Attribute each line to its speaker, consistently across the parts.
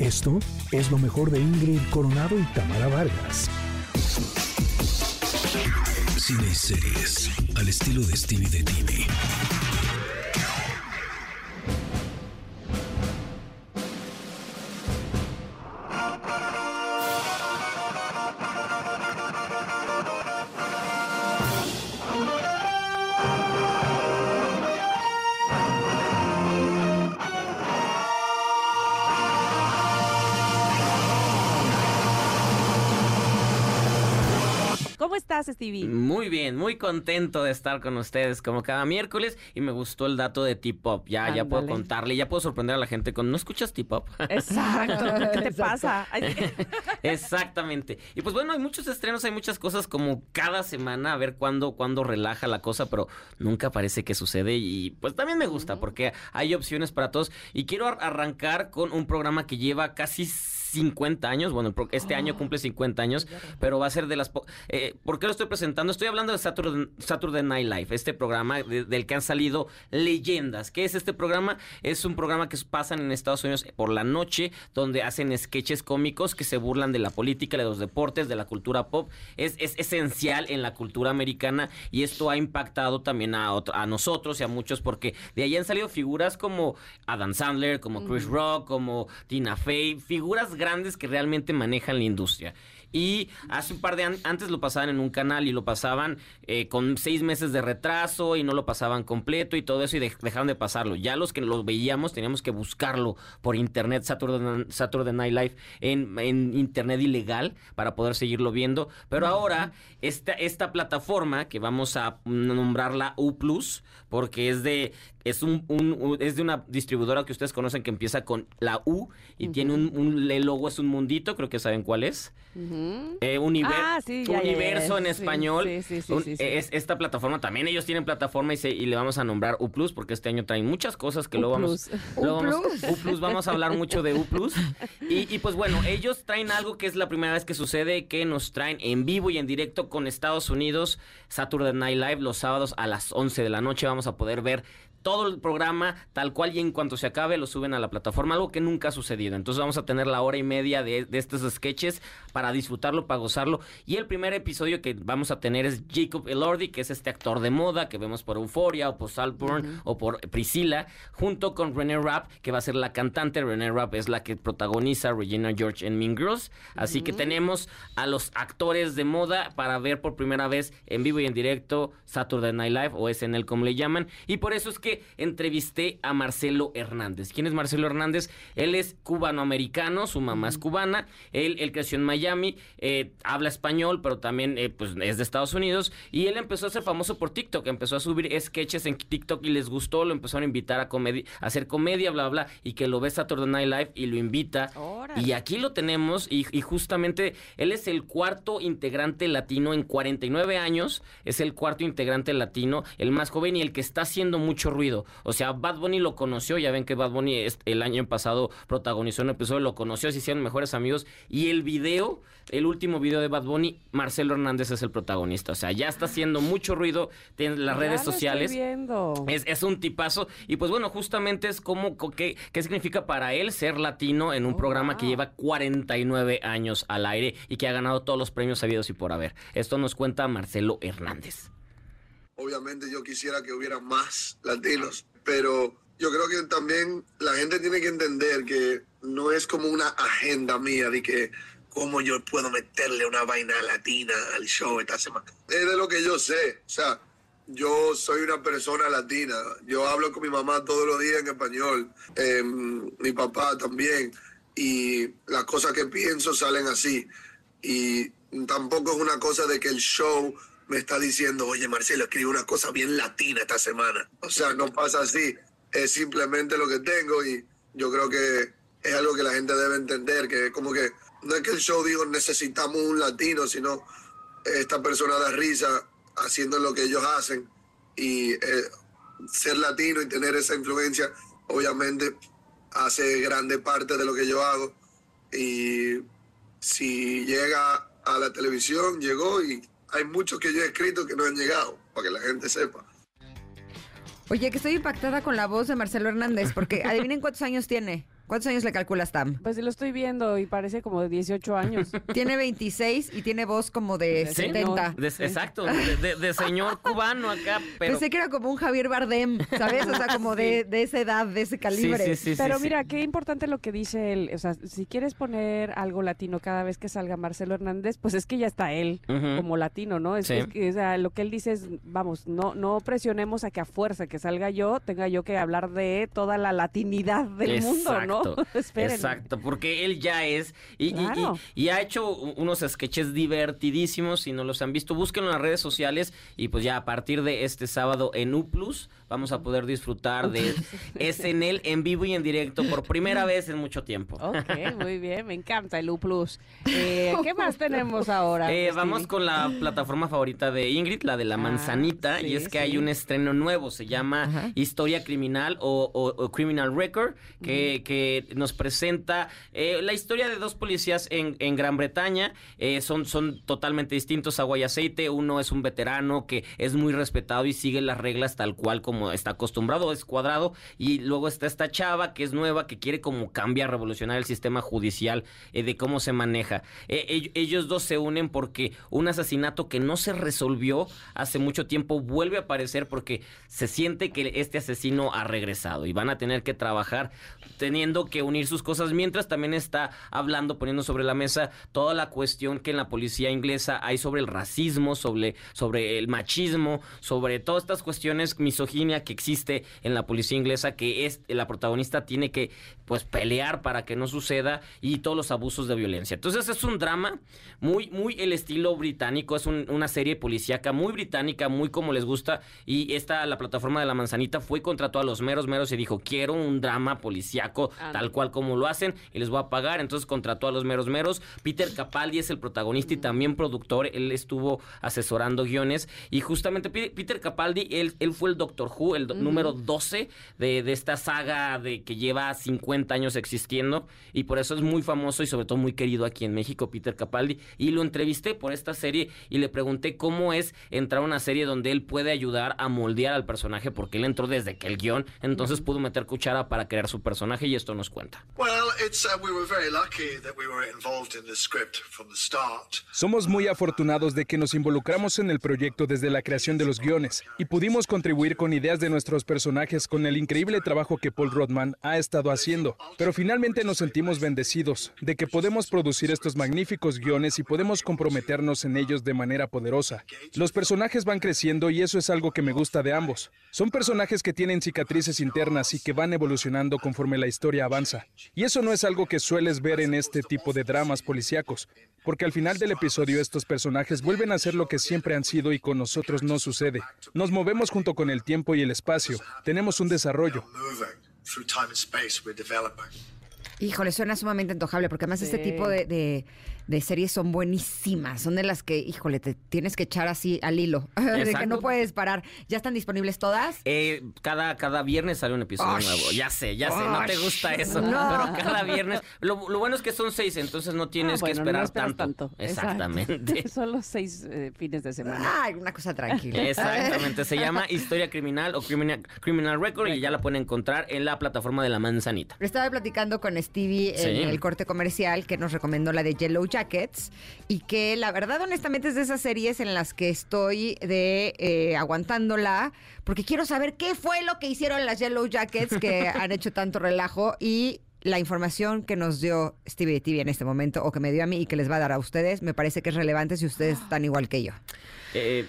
Speaker 1: Esto es lo mejor de Ingrid Coronado y Tamara Vargas.
Speaker 2: Cine y series al estilo de Stevie de TV.
Speaker 3: Estás, Stevie?
Speaker 4: Muy bien, muy contento de estar con ustedes como cada miércoles y me gustó el dato de T-Pop. Ya, ya puedo contarle, ya puedo sorprender a la gente con ¿no escuchas T-Pop?
Speaker 3: Exacto. ¿Qué te pasa?
Speaker 4: Exactamente. Y pues bueno, hay muchos estrenos, hay muchas cosas como cada semana, a ver cuándo, cuándo relaja la cosa, pero nunca parece que sucede y pues también me gusta porque hay opciones para todos. Y quiero ar- arrancar con un programa que lleva casi 50 años, bueno, este año cumple 50 años, pero va a ser de las... po- Eh, ¿Por qué lo estoy presentando? Estoy hablando de Saturday, Saturday Night Live, este programa de- del que han salido leyendas. ¿Qué es este programa? Es un programa que pasan en Estados Unidos por la noche, donde hacen sketches cómicos que se burlan de la política, de los deportes, de la cultura pop. Es, es esencial en la cultura americana y esto ha impactado también a, otro- a nosotros y a muchos porque de ahí han salido figuras como Adam Sandler, como Chris Rock, como Tina Fey, figuras grandes que realmente manejan la industria. Y hace un par de años, antes lo pasaban en un canal y lo pasaban eh, con seis meses de retraso y no lo pasaban completo y todo eso y de- dejaron de pasarlo. Ya los que lo veíamos teníamos que buscarlo por internet, Saturday, Saturday Night Live, en, en internet ilegal para poder seguirlo viendo. Pero ahora, esta, esta plataforma que vamos a nombrarla U Plus, porque es de, es un, un- es de una distribuidora que ustedes conocen que empieza con la U y tiene un, un- el logo es un mundito, creo que saben cuál es. Eh, univer-
Speaker 3: Ah, sí, ya, ya, ya,
Speaker 4: universo en español.
Speaker 3: sí, sí,
Speaker 4: Un-. Es esta plataforma también ellos tienen plataforma y, se- y le vamos a nombrar U Plus porque este año traen muchas cosas que luego vamos,
Speaker 3: U
Speaker 4: vamos-. U Plus, vamos a hablar mucho de U Plus y, y pues bueno ellos traen algo que es la primera vez que sucede que nos traen en vivo y en directo con Estados Unidos Saturday Night Live los sábados a las 11 de la noche vamos a poder ver todo el programa tal cual y en cuanto se acabe lo suben a la plataforma, algo que nunca ha sucedido. Entonces vamos a tener la hora y media de, de estos sketches para disfrutarlo, para gozarlo. Y el primer episodio que vamos a tener es Jacob Elordi, que es este actor de moda que vemos por Euphoria o por Saltburn o por Priscilla, junto con René Rapp, que va a ser la cantante. René Rapp es la que protagoniza Regina George en Mean Girls. Así que tenemos a los actores de moda para ver por primera vez en vivo y en directo Saturday Night Live o SNL como le llaman. Y por eso es que entrevisté a Marcelo Hernández. ¿Quién es Marcelo Hernández? Él es cubano-americano, su mamá es cubana, él, él creció en Miami, eh, habla español, pero también eh, pues, es de Estados Unidos. Y él empezó a ser famoso por TikTok, empezó a subir sketches en TikTok y les gustó, lo empezaron a invitar a, hacer comedia, bla, bla, y que lo ve Saturday Night Live y lo invita.
Speaker 3: Órale.
Speaker 4: Y aquí lo tenemos y, y justamente él es el cuarto integrante latino en 49 años, es el cuarto integrante latino, el más joven y el que está haciendo mucho ruido. O sea, Bad Bunny lo conoció, ya ven que Bad Bunny el año pasado protagonizó un episodio, lo conoció, se hicieron mejores amigos y el video, el último video de Bad Bunny, Marcelo Hernández es el protagonista. O sea, ya está haciendo mucho ruido en las
Speaker 3: Ya
Speaker 4: redes
Speaker 3: lo estoy
Speaker 4: sociales.
Speaker 3: viendo.
Speaker 4: Es, es un tipazo. Y pues bueno, justamente es como, co- ¿qué, qué significa para él ser latino en un
Speaker 3: Oh,
Speaker 4: programa que lleva 49 años al aire y que ha ganado todos los premios sabidos y por haber? Esto nos cuenta Marcelo Hernández.
Speaker 5: Obviamente yo quisiera que hubiera más latinos, pero yo creo que también la gente tiene que entender que no es como una agenda mía de que cómo yo puedo meterle una vaina latina al show esta semana. Es de lo que yo sé, o sea, yo soy una persona latina, yo hablo con mi mamá todos los días en español, eh, mi papá también, y las cosas que pienso salen así. Y tampoco es una cosa de que el show me está diciendo, oye Marcelo, escribe una cosa bien latina esta semana. O sea, no pasa así. Es simplemente lo que tengo y yo creo que es algo que la gente debe entender, que como que no es que el show digo necesitamos un latino, sino esta persona da risa haciendo lo que ellos hacen y eh, ser latino y tener esa influencia obviamente hace grande parte de lo que yo hago y si llega a la televisión, llegó y hay muchos que yo he escrito que no han llegado, para que la gente sepa.
Speaker 6: Oye, que estoy impactada con la voz de Marcelo Hernández, porque adivinen cuántos años tiene. ¿Cuántos años le calculas, Tam?
Speaker 3: Pues lo estoy viendo y parece como de 18 años.
Speaker 6: Tiene 26 y tiene voz como de
Speaker 3: Sí,
Speaker 6: 70.
Speaker 4: De- exacto, de, señor cubano acá, pero...
Speaker 6: Pensé que era como un Javier Bardem, ¿sabes? O sea, como de, de esa edad, de ese
Speaker 4: Sí,
Speaker 6: calibre.
Speaker 4: sí, sí, sí,
Speaker 3: Pero
Speaker 4: sí.
Speaker 3: mira, qué importante lo que dice él. O sea, si quieres poner algo latino cada vez que salga Marcelo Hernández, pues es que ya está él como latino, ¿no? Es,
Speaker 4: Sí.
Speaker 3: es que, o sea, lo que él dice es, vamos, no, no presionemos a que a fuerza que salga yo, tenga yo que hablar de toda la latinidad del mundo, ¿no?
Speaker 4: Exacto, porque él ya es y, y- y-
Speaker 3: Claro.
Speaker 4: y ha hecho unos sketches divertidísimos, si no los han visto, búsquenlo en las redes sociales y pues ya a partir de este sábado en U Plus vamos a poder disfrutar de SNL en vivo y en directo por primera vez en mucho tiempo.
Speaker 3: Ok, muy bien, me encanta el U Plus. Eh, ¿Qué más tenemos ahora?
Speaker 4: Eh, vamos con la plataforma favorita de Ingrid, la de la
Speaker 3: Ah,
Speaker 4: manzanita, y es que
Speaker 3: sí.
Speaker 4: hay un estreno nuevo, se llama
Speaker 6: Ajá.
Speaker 4: Historia Criminal o, o- o Criminal Record, que, que nos presenta eh, la historia de dos policías en, en Gran Bretaña, Eh, son, son totalmente distintos, agua y aceite, uno es un veterano que es muy respetado y sigue las reglas tal cual como está acostumbrado, es cuadrado, y luego está esta chava que es nueva, que quiere como cambiar, revolucionar el sistema judicial eh, de cómo se maneja. Ell- ellos dos se unen porque un asesinato que no se resolvió hace mucho tiempo vuelve a aparecer porque se siente que este asesino ha regresado y van a tener que trabajar teniendo que unir sus cosas mientras también está hablando, poniendo sobre la mesa toda la cuestión que en la policía inglesa hay sobre el racismo, sobre, sobre el machismo, sobre todas estas cuestiones, misoginia que existe en la policía inglesa, que es la protagonista tiene que pues pelear para que no suceda y todos los abusos de violencia. Entonces es un drama muy, muy el estilo británico, es un- una serie policíaca muy británica, muy como les gusta y esta, la plataforma de la manzanita fue y contrató a los meros meros y dijo, quiero un drama policíaco Tal cual como lo hacen y les voy a pagar, entonces contrató a los meros meros. Peter Capaldi es el protagonista y también productor, él estuvo asesorando guiones. Y justamente Pe- Peter Capaldi, él, él fue el Doctor Who, el do- número 12 de, de esta saga de que lleva 50 años existiendo. Y por eso es muy famoso y sobre todo muy querido aquí en México, Peter Capaldi. Y lo entrevisté por esta serie y le pregunté cómo es entrar a una serie donde él puede ayudar a moldear al personaje porque él entró desde que el guion, entonces pudo meter cuchara para crear su personaje y esto nos cuenta.
Speaker 5: Well, it's we were very lucky that we were involved in the script from the start.
Speaker 7: Somos muy afortunados de que nos involucramos en el proyecto desde la creación de los guiones y pudimos contribuir con ideas de nuestros personajes con el increíble trabajo que Paul Rodman ha estado haciendo. Pero finalmente nos sentimos bendecidos de que podemos producir estos magníficos guiones y podemos comprometernos en ellos de manera poderosa. Los personajes van creciendo y eso es algo que me gusta de ambos. Son personajes que tienen cicatrices internas y que van evolucionando conforme la historia avanza. Y eso no es algo que sueles ver en este tipo de dramas policíacos, porque al final del episodio estos personajes vuelven a ser lo que siempre han sido y con nosotros no sucede. Nos movemos junto con el tiempo y el espacio. Tenemos un desarrollo.
Speaker 5: Moving through time and space, we're developing.
Speaker 6: Híjole, suena sumamente antojable porque además este
Speaker 3: Sí.
Speaker 6: tipo de, de- de series son buenísimas. Son de las que, híjole, te tienes que echar así al hilo. de que no puedes parar. ¿Ya están disponibles todas?
Speaker 4: Eh, cada, cada viernes sale un episodio
Speaker 6: Osh.
Speaker 4: nuevo. Ya sé, ya sé, no te gusta eso.
Speaker 6: No.
Speaker 4: Pero cada viernes. Lo, lo bueno es que son seis, entonces no tienes
Speaker 3: Ah, bueno,
Speaker 4: que esperar tanto.
Speaker 3: Exacto.
Speaker 4: Exactamente.
Speaker 3: Son los seis eh, fines de semana.
Speaker 6: Ay, una cosa tranquila.
Speaker 4: Exactamente, se llama Historia Criminal o Criminal, Criminal Record y ya la pueden encontrar en la plataforma de la manzanita.
Speaker 6: Estaba platicando con Stevie en
Speaker 4: Sí.
Speaker 6: el corte comercial que nos recomendó la de Yellow Jackets y que la verdad honestamente es de esas series en las que estoy de eh, aguantándola porque quiero saber qué fue lo que hicieron las Yellow Jackets que han hecho tanto relajo y la información que nos dio Stevie TV en este momento o que me dio a mí y que les va a dar a ustedes me parece que es relevante si ustedes están igual que yo.
Speaker 4: Eh,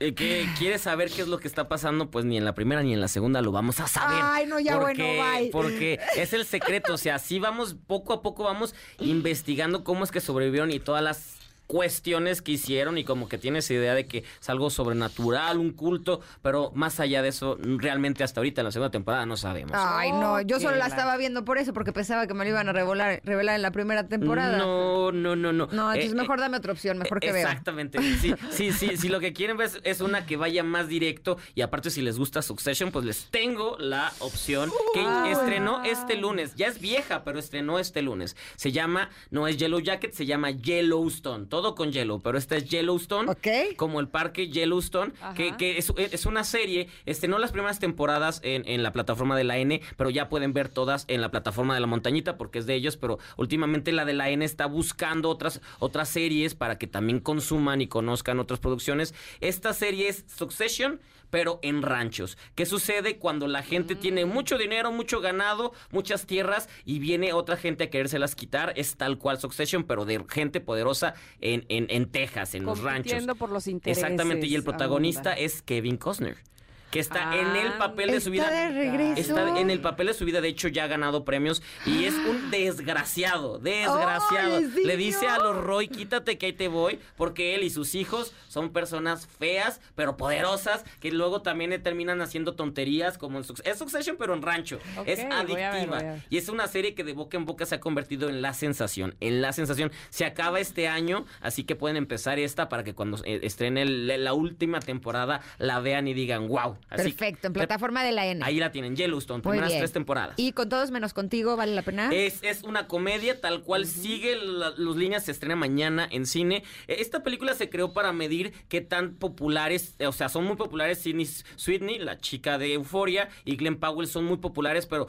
Speaker 4: eh, que quieres saber qué es lo que está pasando, pues ni en la primera ni en la segunda lo vamos a saber.
Speaker 6: Ay, no, ya
Speaker 4: porque,
Speaker 6: bueno, bye.
Speaker 4: Porque es el secreto, o sea, así vamos, poco a poco vamos investigando cómo es que sobrevivieron y todas las cuestiones que hicieron y como que tienes idea de que es algo sobrenatural, un culto, pero más allá de eso, realmente hasta ahorita en la segunda temporada no sabemos.
Speaker 6: Ay, no, yo
Speaker 3: Ok,
Speaker 6: solo la estaba viendo por eso porque pensaba que me lo iban a revelar, revelar en la primera temporada.
Speaker 4: No, no, no, no.
Speaker 6: No, entonces
Speaker 4: Eh,
Speaker 6: mejor
Speaker 4: eh,
Speaker 6: dame otra opción, mejor que vea.
Speaker 4: Exactamente. Sí, sí, sí. Si lo que quieren ver es, es una que vaya más directo y aparte si les gusta Succession, pues les tengo la opción que estrenó este lunes. Ya es vieja, pero estrenó este lunes. Se llama, no es Yellow Jacket, se llama Yellowstone. Todo todo con Yellow, pero esta es Yellowstone.
Speaker 6: Ok.
Speaker 4: Como el parque Yellowstone, que,
Speaker 3: Ajá.
Speaker 4: que es, es una serie, este, no las primeras temporadas en, en la plataforma de la N, pero ya pueden ver todas en la plataforma de la montañita porque es de ellos, pero últimamente la de la N está buscando otras, otras series para que también consuman y conozcan otras producciones. Esta serie es Succession, pero en ranchos. ¿Qué sucede cuando la gente tiene mucho dinero, mucho ganado, muchas tierras y viene otra gente a querérselas quitar? Es tal cual Succession, pero de gente poderosa en, en, en Texas, en los ranchos.
Speaker 3: Por los intereses.
Speaker 4: Exactamente, y el protagonista es Kevin Costner, que está en el
Speaker 3: Ah,
Speaker 4: papel de su vida.
Speaker 6: Está de regreso.
Speaker 4: Está en el papel de su vida, de hecho ya ha ganado premios y es un desgraciado, desgraciado.
Speaker 6: ¡Ay, les
Speaker 4: Le dice a los Roy, quítate que ahí te voy, porque él y sus hijos son personas feas, pero poderosas, que luego también terminan haciendo tonterías como en Suc- es Succession, pero en rancho. Es
Speaker 3: voy a ver,
Speaker 4: adictiva.
Speaker 3: voy a ver.
Speaker 4: Y es una serie que de boca en boca se ha convertido en la sensación, en la sensación. Se acaba este año, así que pueden empezar esta para que cuando eh, estrene la última temporada la vean y digan, wow. Así que-
Speaker 6: Perfecto, en plataforma de la N.
Speaker 4: Ahí la tienen, Yellowstone,
Speaker 6: Muy
Speaker 4: primeras
Speaker 6: bien.
Speaker 4: tres temporadas.
Speaker 6: Y con todos menos contigo, ¿vale la pena?
Speaker 4: Es, es una comedia tal cual sigue las líneas, se estrena mañana en cine. Eh, Esta película se creó para medir qué tan populares, eh, o sea, son muy populares Sidney Sweeney, la chica de Euforia, y Glenn Powell son muy populares, pero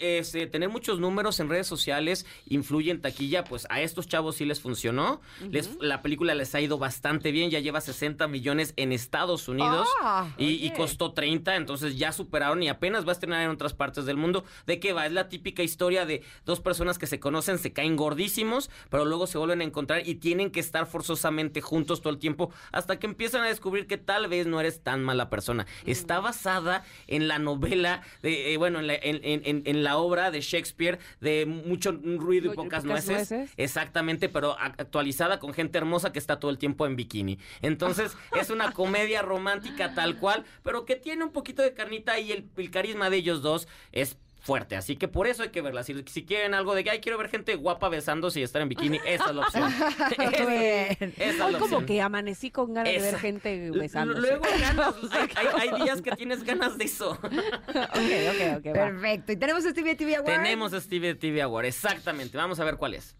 Speaker 4: eh, se- tener muchos números en redes sociales influye en taquilla, pues a estos chavos sí les funcionó. les, la película les ha ido bastante bien, ya lleva 60 millones en Estados Unidos
Speaker 6: Ah,
Speaker 4: y, y
Speaker 3: oye.
Speaker 4: Costó 30, entonces ya superaron y apenas va a estrenar en otras partes del mundo. ¿De qué va? Es la típica historia de dos personas que se conocen, se caen gordísimos, pero luego se vuelven a encontrar y tienen que estar forzosamente juntos todo el tiempo hasta que empiezan a descubrir que tal vez no eres tan mala persona. Está basada en la novela, de, eh, bueno, en la, en- en- en- en la obra de Shakespeare de mucho ruido y pocas,
Speaker 3: pocas
Speaker 4: nueces.
Speaker 3: nueces.
Speaker 4: Exactamente, pero actualizada con gente hermosa que está todo el tiempo en bikini. Entonces, es una comedia romántica tal cual, pero que tiene un poquito de carnita y el, el carisma de ellos dos es fuerte. Así que por eso hay que verla. Si, si quieren algo de que, ay, quiero ver gente guapa besándose y estar en bikini, esa es la opción. Esa- es la
Speaker 3: como
Speaker 4: opción.
Speaker 3: que amanecí con ganas de ver gente besándose.
Speaker 4: Luego ganas, hay, hay- hay días que tienes ganas de eso.
Speaker 3: ok, ok, ok, va.
Speaker 6: Perfecto. Y tenemos Stevie TV Award.
Speaker 4: Tenemos Steve TV Award, exactamente. Vamos a ver cuál es.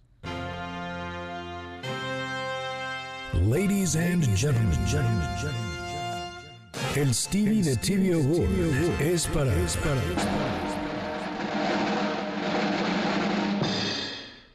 Speaker 2: Ladies and gentlemen, gentlemen, gentlemen, el Stevie de TV Award es para, es para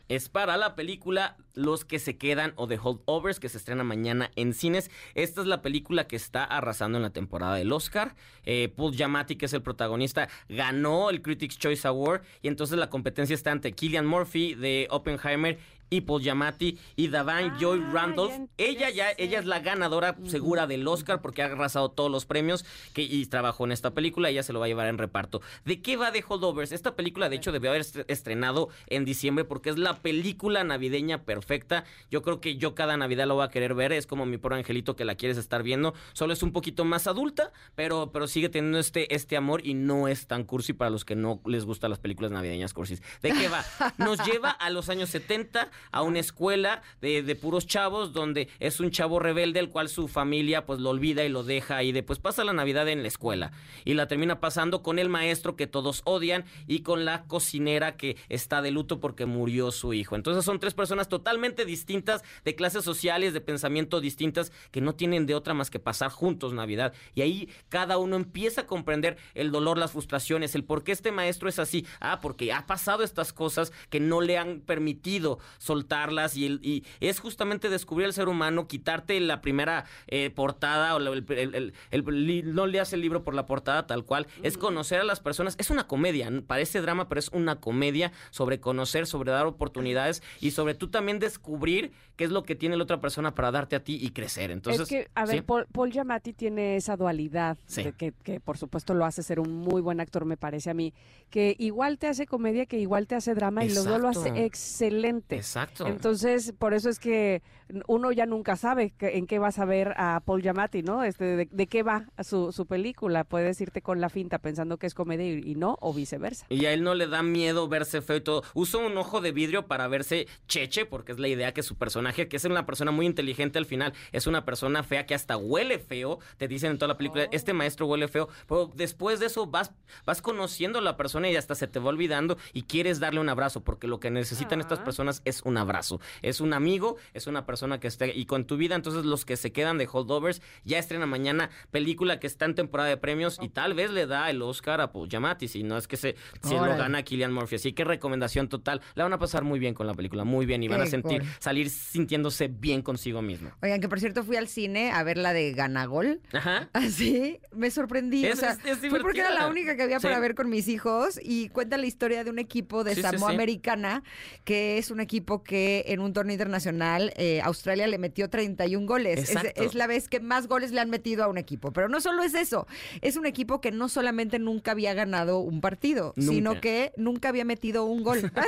Speaker 4: es para la película Los que se quedan o The Holdovers que se estrena mañana en cines. Esta es la película que está arrasando en la temporada del Oscar. Eh, Paul Giamatti, que es el protagonista, ganó el Critics' Choice Award y entonces la competencia está ante Killian Murphy de Oppenheimer y Paul Giamatti y Davan
Speaker 3: Ah,
Speaker 4: Joy Randolph.
Speaker 3: ent-
Speaker 4: Ella
Speaker 3: ya
Speaker 4: ella es la ganadora segura del Oscar porque ha arrasado todos los premios que, y trabajó en esta película. Ella se lo va a llevar en reparto. ¿De qué va The Holdovers? Esta película, de hecho, debió haber est- estrenado en diciembre porque es la película navideña perfecta. Yo creo que yo cada Navidad lo voy a querer ver. Es como mi pobre angelito que la quieres estar viendo. Solo es un poquito más adulta, pero, pero sigue teniendo este, este amor y no es tan cursi para los que no les gustan las películas navideñas cursis. ¿De qué va? Nos lleva a los años 70 a una escuela de, de puros chavos donde es un chavo rebelde el cual su familia pues lo olvida y lo deja y después pasa la Navidad en la escuela y la termina pasando con el maestro que todos odian y con la cocinera que está de luto porque murió su hijo. Entonces son tres personas totalmente distintas, de clases sociales, de pensamiento distintas, que no tienen de otra más que pasar juntos Navidad. Y ahí cada uno empieza a comprender el dolor, las frustraciones, el por qué este maestro es así. Ah, porque ha pasado estas cosas que no le han permitido soltarlas y, el- y es justamente descubrir al ser humano, quitarte la primera eh, portada o el, el- el- no leas el libro por la portada tal cual, es conocer a las personas. Es una comedia, parece drama, pero es una comedia sobre conocer, sobre dar oportunidades y sobre tú también descubrir qué es lo que tiene la otra persona para darte a ti y crecer. Entonces,
Speaker 3: es que, a ver,
Speaker 4: ¿sí?
Speaker 3: Paul, Paul Giamatti tiene esa dualidad,
Speaker 4: Sí.
Speaker 3: de que, que por supuesto lo hace ser un muy buen actor, me parece a mí, que igual te hace comedia, que igual te hace drama y los dos lo hace excelente.
Speaker 4: Exacto.
Speaker 3: Entonces, por eso es que uno ya nunca sabe que- en qué vas a ver a Paul Giamatti, ¿no? Este, de, de qué va su, su película. Puedes irte con la finta pensando que es comedia y, y no, o viceversa.
Speaker 4: Y a él no le da miedo verse feo y todo. Usa un ojo de vidrio para verse cheche, porque es la idea que su personaje, que es una persona muy inteligente al final, es una persona fea que hasta huele feo. Te dicen en toda la película, este maestro huele feo. Pero después de eso vas, vas conociendo a la persona y hasta se te va olvidando y quieres darle un abrazo, porque lo que necesitan estas
Speaker 3: Ah.
Speaker 4: personas es un abrazo. Es un amigo, es una persona que está y con tu vida. Entonces, los que se quedan de Holdovers ya estrena mañana película que está en temporada de premios y tal vez le da el Oscar a Paul Giamatti. Si no es que se, si lo gana Killian Murphy. Así que recomendación total. La van a pasar muy bien con la película, muy bien y van a sentir,
Speaker 6: cool.
Speaker 4: salir sintiéndose bien consigo mismo.
Speaker 6: Oigan, que por cierto fui al cine a ver la de Ganagol.
Speaker 4: Ajá.
Speaker 6: Así, me sorprendí.
Speaker 4: Es-
Speaker 6: o sea,
Speaker 4: es- es
Speaker 6: fue porque era la única que había
Speaker 4: Sí.
Speaker 6: para ver con mis hijos y cuenta la historia de un equipo de
Speaker 4: Sí, sí,
Speaker 6: Samoa
Speaker 4: sí.
Speaker 6: Americana, que es un equipo que en un torneo internacional eh, Australia le metió 31 goles. Es, la vez que más goles le han metido a un equipo. Pero no solo es eso, es un equipo que no solamente nunca había ganado un partido, sino que nunca había metido un gol.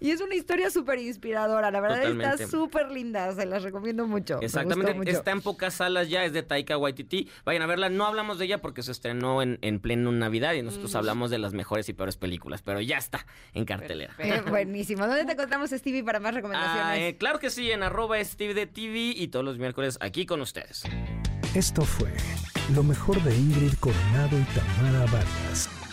Speaker 6: Y es una historia súper inspiradora, la verdad está súper linda, se las recomiendo mucho.
Speaker 4: Exactamente,
Speaker 6: mucho.
Speaker 4: está en pocas salas ya, es de Taika Waititi. Vayan a verla, no hablamos de ella porque se estrenó en, en pleno Navidad y nosotros hablamos de las mejores y peores películas, pero ya está en cartelera.
Speaker 6: Eh, buenísimo. ¿Dónde te encontramos, Stevie, para más recomendaciones?
Speaker 4: Ah, eh, claro que sí, en arroba Steve de TV y todos los miércoles aquí con ustedes.
Speaker 1: Esto fue lo mejor de Ingrid Coronado y Tamara Vargas.